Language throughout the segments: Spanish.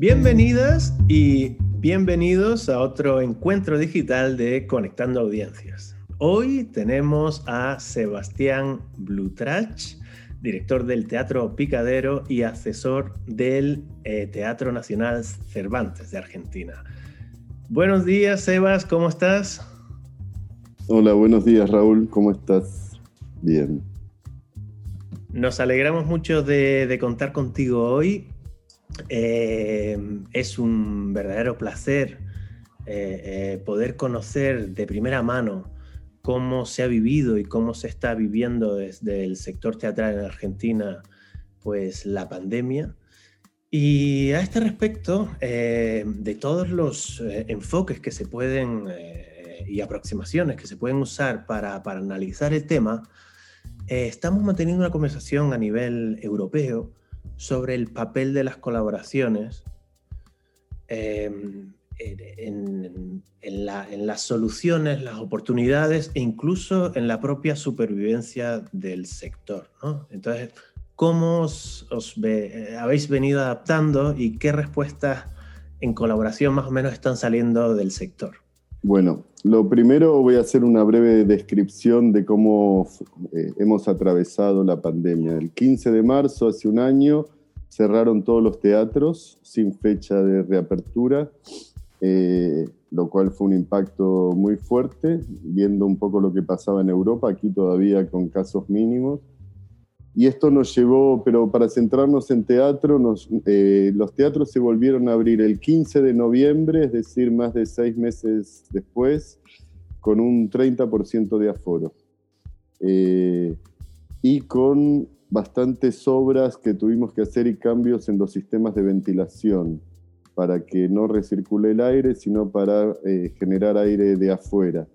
Bienvenidas y bienvenidos a otro encuentro digital de Conectando Audiencias. Hoy tenemos a Sebastián Blutrach, director del Teatro Picadero y asesor del eh, Teatro Nacional Cervantes de Argentina. Buenos días, Sebas, ¿cómo estás? Hola, buenos días, Raúl, ¿cómo estás? Bien. Nos alegramos mucho de, contar contigo hoy. Eh, es un verdadero placer eh, poder conocer de primera mano cómo se ha vivido y cómo se está viviendo desde el sector teatral en Argentina, pues la pandemia. Y a este respecto, eh, de todos los eh, enfoques que se pueden eh, y aproximaciones que se pueden usar para analizar el tema, estamos manteniendo una conversación a nivel europeo sobre el papel de las colaboraciones en, las soluciones, las oportunidades e incluso en la propia supervivencia del sector. Entonces, ¿cómo os, eh, habéis venido adaptando y qué respuestas en colaboración más o menos están saliendo del sector? Bueno, lo primero voy a hacer una breve descripción de cómo eh, hemos atravesado la pandemia. El 15 de marzo, hace un año, cerraron todos los teatros sin fecha de reapertura eh, lo cual fue un impacto muy fuerte, viendo un poco lo que pasaba en Europa, aquí todavía con casos mínimos. Y esto nos llevó, pero para centrarnos en teatro, eh, los teatros se volvieron a abrir el 15 de noviembre, es decir, más de seis meses después, con un 30% de aforo. Eh, y con bastantes obras que tuvimos que hacer y cambios en los sistemas de ventilación para que no recircule el aire, sino para eh, generar aire de afuera,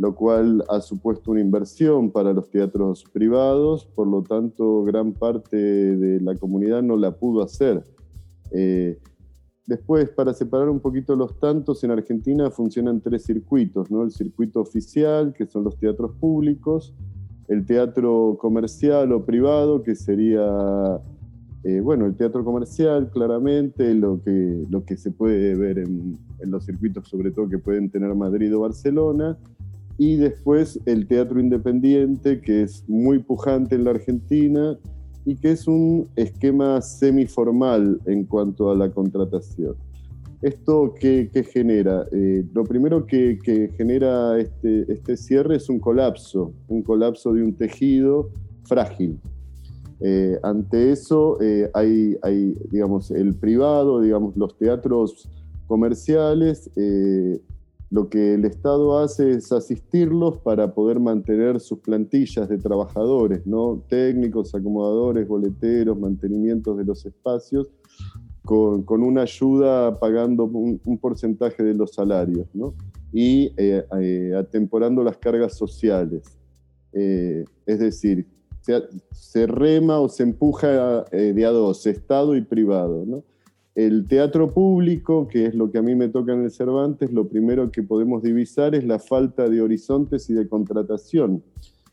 lo cual ha supuesto una inversión para los teatros privados, por lo tanto gran parte de la comunidad no la pudo hacer. Eh, después, para separar un poquito los tantos, en Argentina funcionan tres circuitos, ¿no? el circuito oficial, que son los teatros públicos, el teatro comercial o privado, que sería eh, bueno, el teatro comercial, claramente, lo que, lo que se puede ver en, los circuitos, sobre todo que pueden tener Madrid o Barcelona, y después el teatro independiente, que es muy pujante en la Argentina y que es un esquema semiformal en cuanto a la contratación. ¿Esto qué, genera? Eh, lo primero que, que genera este, este cierre es un colapso, un colapso de un tejido frágil eh, ante eso eh, hay, digamos, el privado, digamos, los teatros comerciales, eh, lo que el Estado hace es asistirlos para poder mantener sus plantillas de trabajadores, ¿no? técnicos, acomodadores, boleteros, mantenimientos de los espacios, con, una ayuda pagando un, un, porcentaje de los salarios ¿no? y atemporando las cargas sociales. es decir, se, rema o se empuja eh, de a dos, Estado y privado. El teatro público, que es lo que a mí me toca en el Cervantes, lo primero que podemos divisar es la falta de horizontes y de contratación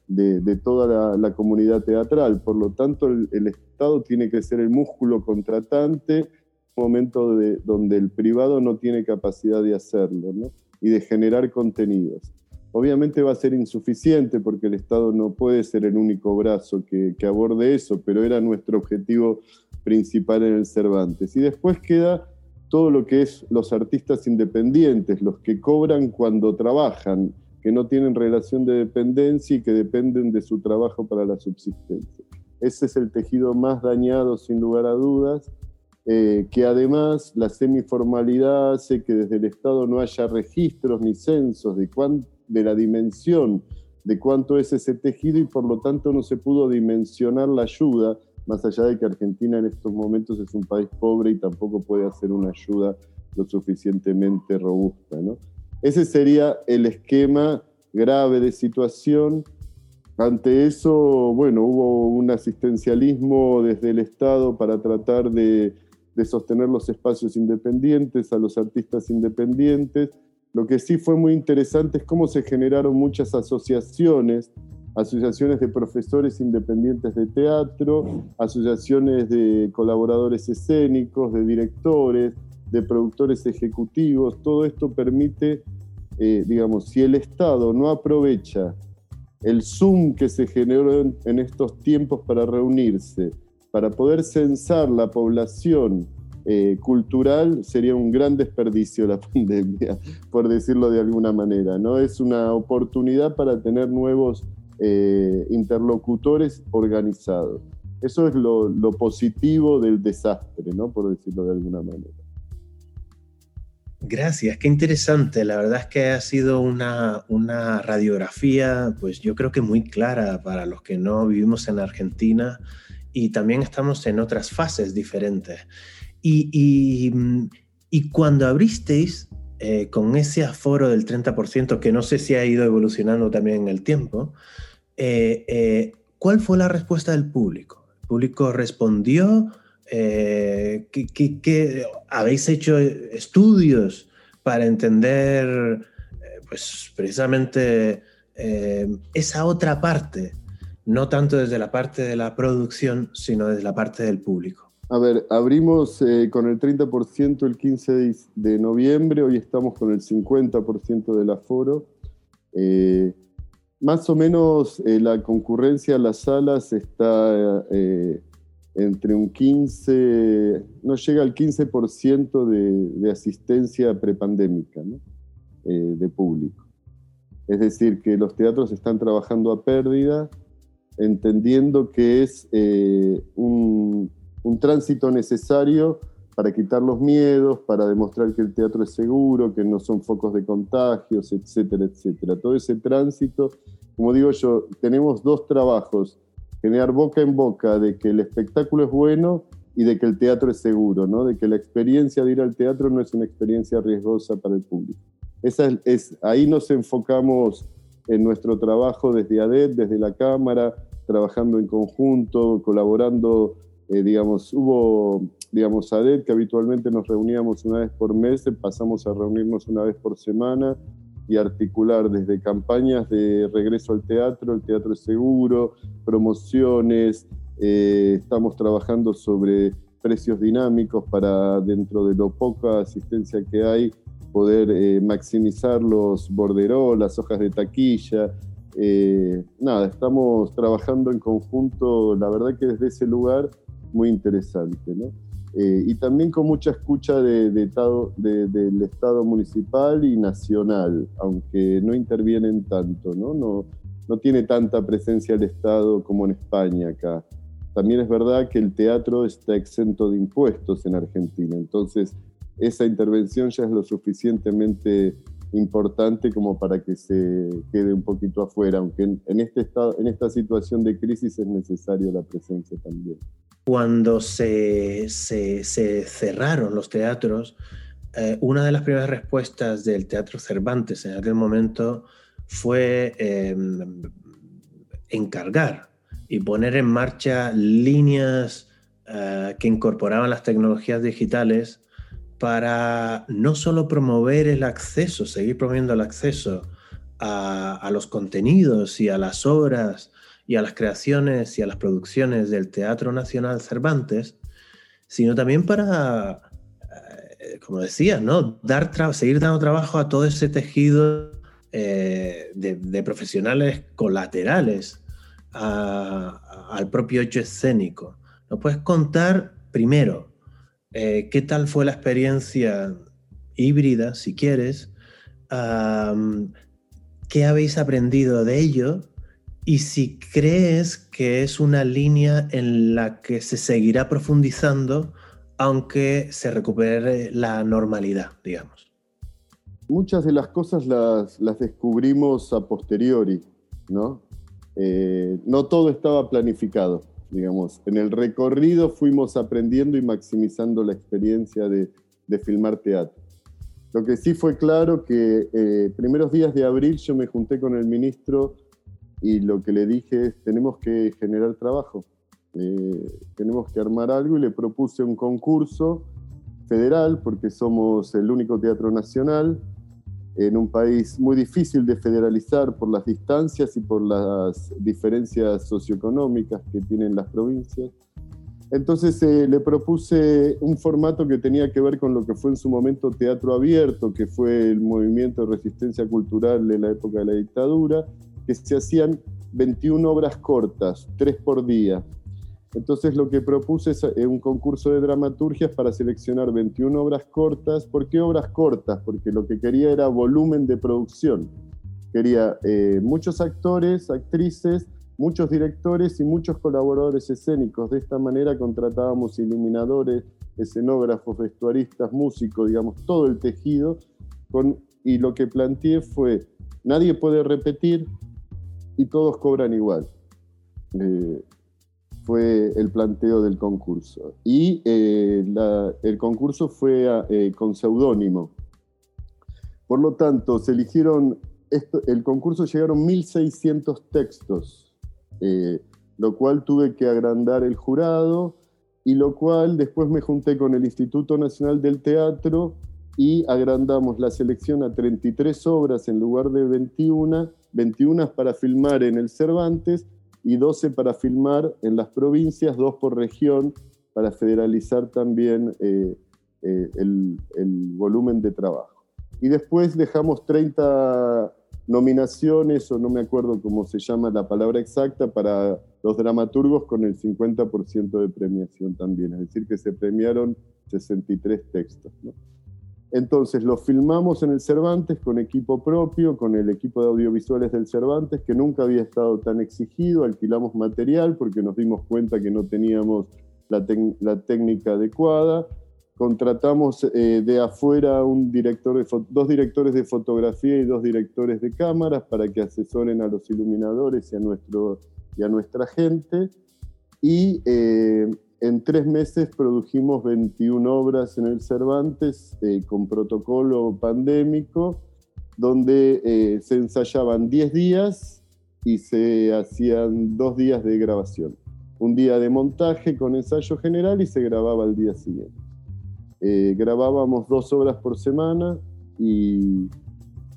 de, toda la, comunidad teatral. Por lo tanto, el, Estado tiene que ser el músculo contratante momento de, donde el privado no tiene capacidad de hacerlo y de generar contenidos. Obviamente va a ser insuficiente porque el Estado no puede ser el único brazo que, aborde eso, pero era nuestro objetivo principal en el Cervantes. Y después queda todo lo que es los artistas independientes, los que cobran cuando trabajan, que no tienen relación de dependencia y que dependen de su trabajo para la subsistencia. Ese es el tejido más dañado, sin lugar a dudas, eh, que además la semiformalidad hace que desde el Estado no haya registros ni censos de cuánto de la dimensión de cuánto es ese tejido y por lo tanto no se pudo dimensionar la ayuda, más allá de que Argentina en estos momentos es un país pobre y tampoco puede hacer una ayuda lo suficientemente robusta. ¿no? Ese sería el esquema grave de situación. Ante eso, bueno, hubo un asistencialismo desde el Estado para tratar de, de sostener los espacios independientes, a los artistas independientes, lo que sí fue muy interesante es cómo se generaron muchas asociaciones asociaciones de profesores independientes de teatro, asociaciones de colaboradores escénicos, de directores, de productores ejecutivos. Todo esto permite, eh, digamos, si el Estado no aprovecha el Zoom que se generó en estos tiempos para reunirse, para poder censar la población eh, cultural sería un gran desperdicio la pandemia, por decirlo de alguna manera. ¿no? Es una oportunidad para tener nuevos eh, interlocutores organizados. Eso es lo, positivo del desastre, ¿no? por decirlo de alguna manera. Gracias, qué interesante. La verdad es que ha sido una, una, radiografía, pues yo creo que muy clara para los que no vivimos en Argentina y también estamos en otras fases diferentes. Y, cuando abristeis eh, con ese aforo del 30%, que no sé si ha ido evolucionando también en el tiempo, eh, eh, ¿cuál fue la respuesta del público? ¿El público respondió? ¿qué, habéis hecho estudios para entender pues, precisamente esa otra parte? No tanto desde la parte de la producción, sino desde la parte del público. A ver, abrimos eh, con el 30% el 15 de, noviembre, hoy estamos con el 50% del aforo. Eh, más o menos eh, la concurrencia a las salas está entre un 15, no llega al 15% de, asistencia prepandémica de público. Es decir, que los teatros están trabajando a pérdida, entendiendo que es un tránsito necesario para quitar los miedos, para demostrar que el teatro es seguro, que no son focos de contagios, etcétera, etcétera. Todo ese tránsito, como digo yo, tenemos dos trabajos, generar boca en boca de que el espectáculo es bueno y de que el teatro es seguro, ¿no? de que la experiencia de ir al teatro no es una experiencia riesgosa para el público. Esa es, ahí nos enfocamos en nuestro trabajo desde ADET, desde la Cámara, trabajando en conjunto, colaborando eh, digamos, hubo, digamos, ADET, que habitualmente nos reuníamos una vez por mes, pasamos a reunirnos una vez por semana y articular desde campañas de regreso al teatro, el teatro es seguro, promociones, eh, estamos trabajando sobre precios dinámicos para dentro de lo poca asistencia que hay poder eh, maximizar los borderos, las hojas de taquilla. nada, estamos trabajando en conjunto, la verdad que desde ese lugar muy interesante. ¿no? Eh, y también con mucha escucha de, del Estado municipal y nacional, aunque no intervienen tanto, ¿no? No, no tiene tanta presencia el Estado como en España acá. También es verdad que el teatro está exento de impuestos en Argentina, entonces esa intervención ya es lo suficientemente importante como para que se quede un poquito afuera, aunque en, este estado, en esta situación de crisis es necesaria la presencia también cuando se, cerraron los teatros, eh, una de las primeras respuestas del Teatro Cervantes en aquel momento fue em, encargar y poner en marcha líneas eh, que incorporaban las tecnologías digitales para no solo promover el acceso, seguir promoviendo el acceso a, a los contenidos y a las obras y a las creaciones y a las producciones del Teatro Nacional Cervantes, sino también para, eh, como decía, ¿no? Dar seguir dando trabajo a todo ese tejido eh, de, profesionales colaterales al propio hecho escénico. ¿Nos puedes contar primero eh, qué tal fue la experiencia híbrida, si quieres? ¿Qué habéis aprendido de ello? Y si crees que es una línea en la que se seguirá profundizando aunque se recupere la normalidad, digamos. Muchas de las cosas las, descubrimos a posteriori, ¿no? Eh, no todo estaba planificado, digamos. En el recorrido fuimos aprendiendo y maximizando la experiencia de, filmar teatro. Lo que sí fue claro que eh, primeros días de abril yo me junté con el ministro y lo que le dije es, tenemos que generar trabajo, eh, tenemos que armar algo y le propuse un concurso federal, porque somos el único teatro nacional, en un país muy difícil de federalizar por las distancias y por las diferencias socioeconómicas que tienen las provincias. Entonces eh, le propuse un formato que tenía que ver con lo que fue en su momento teatro abierto, que fue el movimiento de resistencia cultural de la época de la dictadura, que se hacían 21 obras cortas, tres por día. Entonces lo que propuse es eh, un concurso de dramaturgias para seleccionar 21 obras cortas. ¿Por qué obras cortas? Porque lo que quería era volumen de producción. Quería eh, muchos actores, actrices, muchos directores y muchos colaboradores escénicos. De esta manera contratábamos iluminadores, escenógrafos, vestuaristas, músicos, digamos, todo el tejido. Con, y lo que planteé fue, nadie puede repetir y todos cobran igual. Eh, fue el planteo del concurso. Y eh, el concurso fue eh, con seudónimo. Por lo tanto, se eligieron, el concurso llegaron 1.600 textos, lo cual tuve que agrandar el jurado y lo cual después me junté con el Instituto Nacional del Teatro y agrandamos la selección a 33 obras en lugar de 21, 21 para filmar en el Cervantes y 12 para filmar en las provincias, dos por región, para federalizar también eh, eh, el, volumen de trabajo. Y después dejamos 30 nominaciones, o no me acuerdo cómo se llama la palabra exacta, para los dramaturgos con el 50% de premiación también, es decir, que se premiaron 63 textos. Entonces lo filmamos en el Cervantes con equipo propio, con el equipo de audiovisuales del Cervantes, que nunca había estado tan exigido. Alquilamos material porque nos dimos cuenta que no teníamos la, técnica adecuada. Contratamos eh, de afuera dos directores de fotografía y dos directores de cámaras para que asesoren a los iluminadores y a, nuestro, y a nuestra gente. Y eh, en tres meses produjimos 21 obras en el Cervantes eh, con protocolo pandémico, donde eh, se ensayaban 10 días y se hacían dos días de grabación. Un día de montaje con ensayo general y se grababa el día siguiente. Eh, grabábamos dos obras por semana y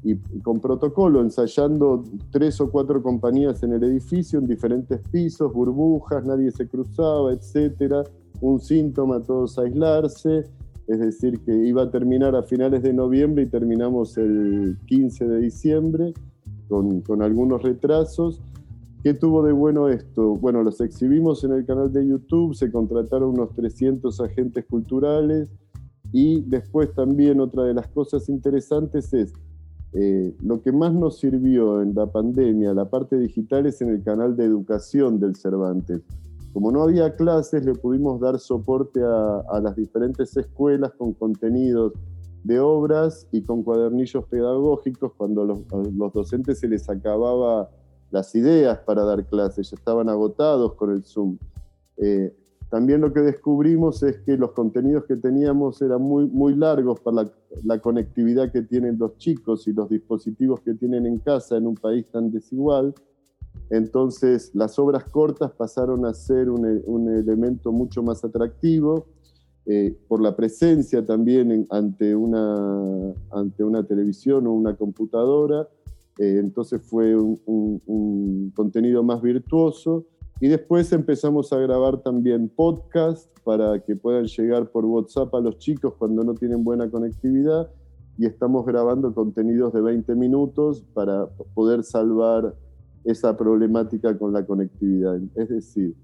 y con protocolo, ensayando tres o cuatro compañías en el edificio, en diferentes pisos, burbujas, nadie se cruzaba, etcétera. Un síntoma, todos aislarse, es decir, que iba a terminar a finales de noviembre y terminamos el 15 de diciembre con, con algunos retrasos. ¿Qué tuvo de bueno esto? Bueno, los exhibimos en el canal de YouTube, se contrataron unos 300 agentes culturales y después también otra de las cosas interesantes es eh, lo que más nos sirvió en la pandemia, la parte digital, es en el canal de educación del Cervantes. Como no había clases, le pudimos dar soporte a, las diferentes escuelas con contenidos de obras y con cuadernillos pedagógicos cuando los, los docentes se les acababa las ideas para dar clases, ya estaban agotados con el Zoom. Eh, también lo que descubrimos es que los contenidos que teníamos eran muy, muy largos para la, conectividad que tienen los chicos y los dispositivos que tienen en casa en un país tan desigual. Entonces las obras cortas pasaron a ser un, elemento mucho más atractivo eh, por la presencia también ante, una, ante una televisión o una computadora. Eh, entonces fue un, un contenido más virtuoso y después empezamos a grabar también podcast para que puedan llegar por WhatsApp a los chicos cuando no tienen buena conectividad. Y estamos grabando contenidos de 20 minutos para poder salvar esa problemática con la conectividad. Es decir,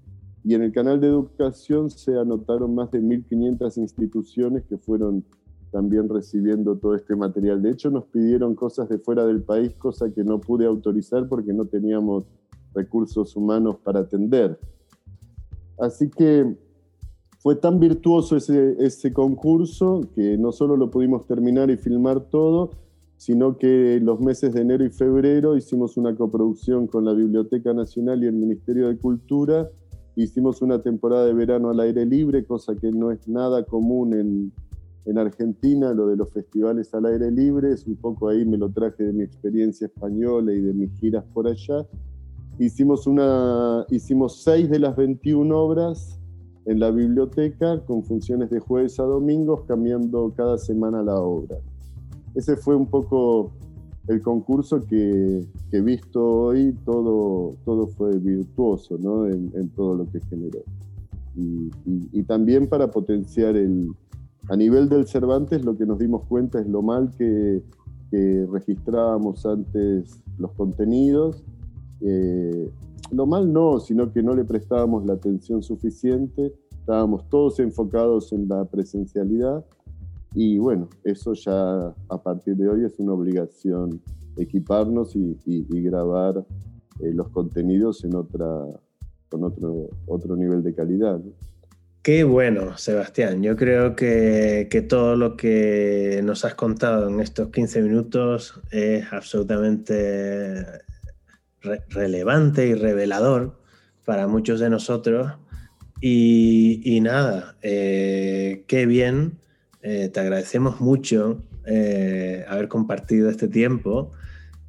y en el canal de educación se anotaron más de 1.500 instituciones que fueron también recibiendo todo este material. De hecho, nos pidieron cosas de fuera del país, cosa que no pude autorizar porque no teníamos recursos humanos para atender. Así que fue tan virtuoso ese, ese concurso que no solo lo pudimos terminar y filmar todo, sino que los meses de enero y febrero hicimos una coproducción con la Biblioteca Nacional y el Ministerio de Cultura. Hicimos una temporada de verano al aire libre, cosa que no es nada común en, en Argentina, lo de los festivales al aire libre. Es un poco ahí me lo traje de mi experiencia española y de mis giras por allá. Hicimos, una, hicimos seis de las 21 obras en la biblioteca con funciones de jueves a domingos, cambiando cada semana la obra. Ese fue un poco el concurso que, he visto hoy, todo, todo fue virtuoso ¿no? en, todo lo que generó. Y, también para potenciar el, a nivel del Cervantes, lo que nos dimos cuenta es lo mal que, registrábamos antes los contenidos. Eh, lo mal no, sino que no le prestábamos la atención suficiente, estábamos todos enfocados en la presencialidad y bueno, eso ya a partir de hoy es una obligación equiparnos y, grabar eh, los contenidos en otra, con otro, otro nivel de calidad. Qué bueno, Sebastián. Yo creo que, todo lo que nos has contado en estos 15 minutos es absolutamente relevante y revelador para muchos de nosotros. Y, nada, eh, qué bien eh, te agradecemos mucho eh, haber compartido este tiempo.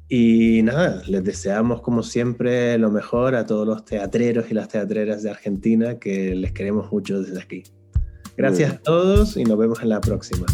Y nada, les deseamos como siempre lo mejor a todos los teatreros y las teatreras de Argentina que les queremos mucho desde aquí. Gracias a todos y nos vemos en la próxima.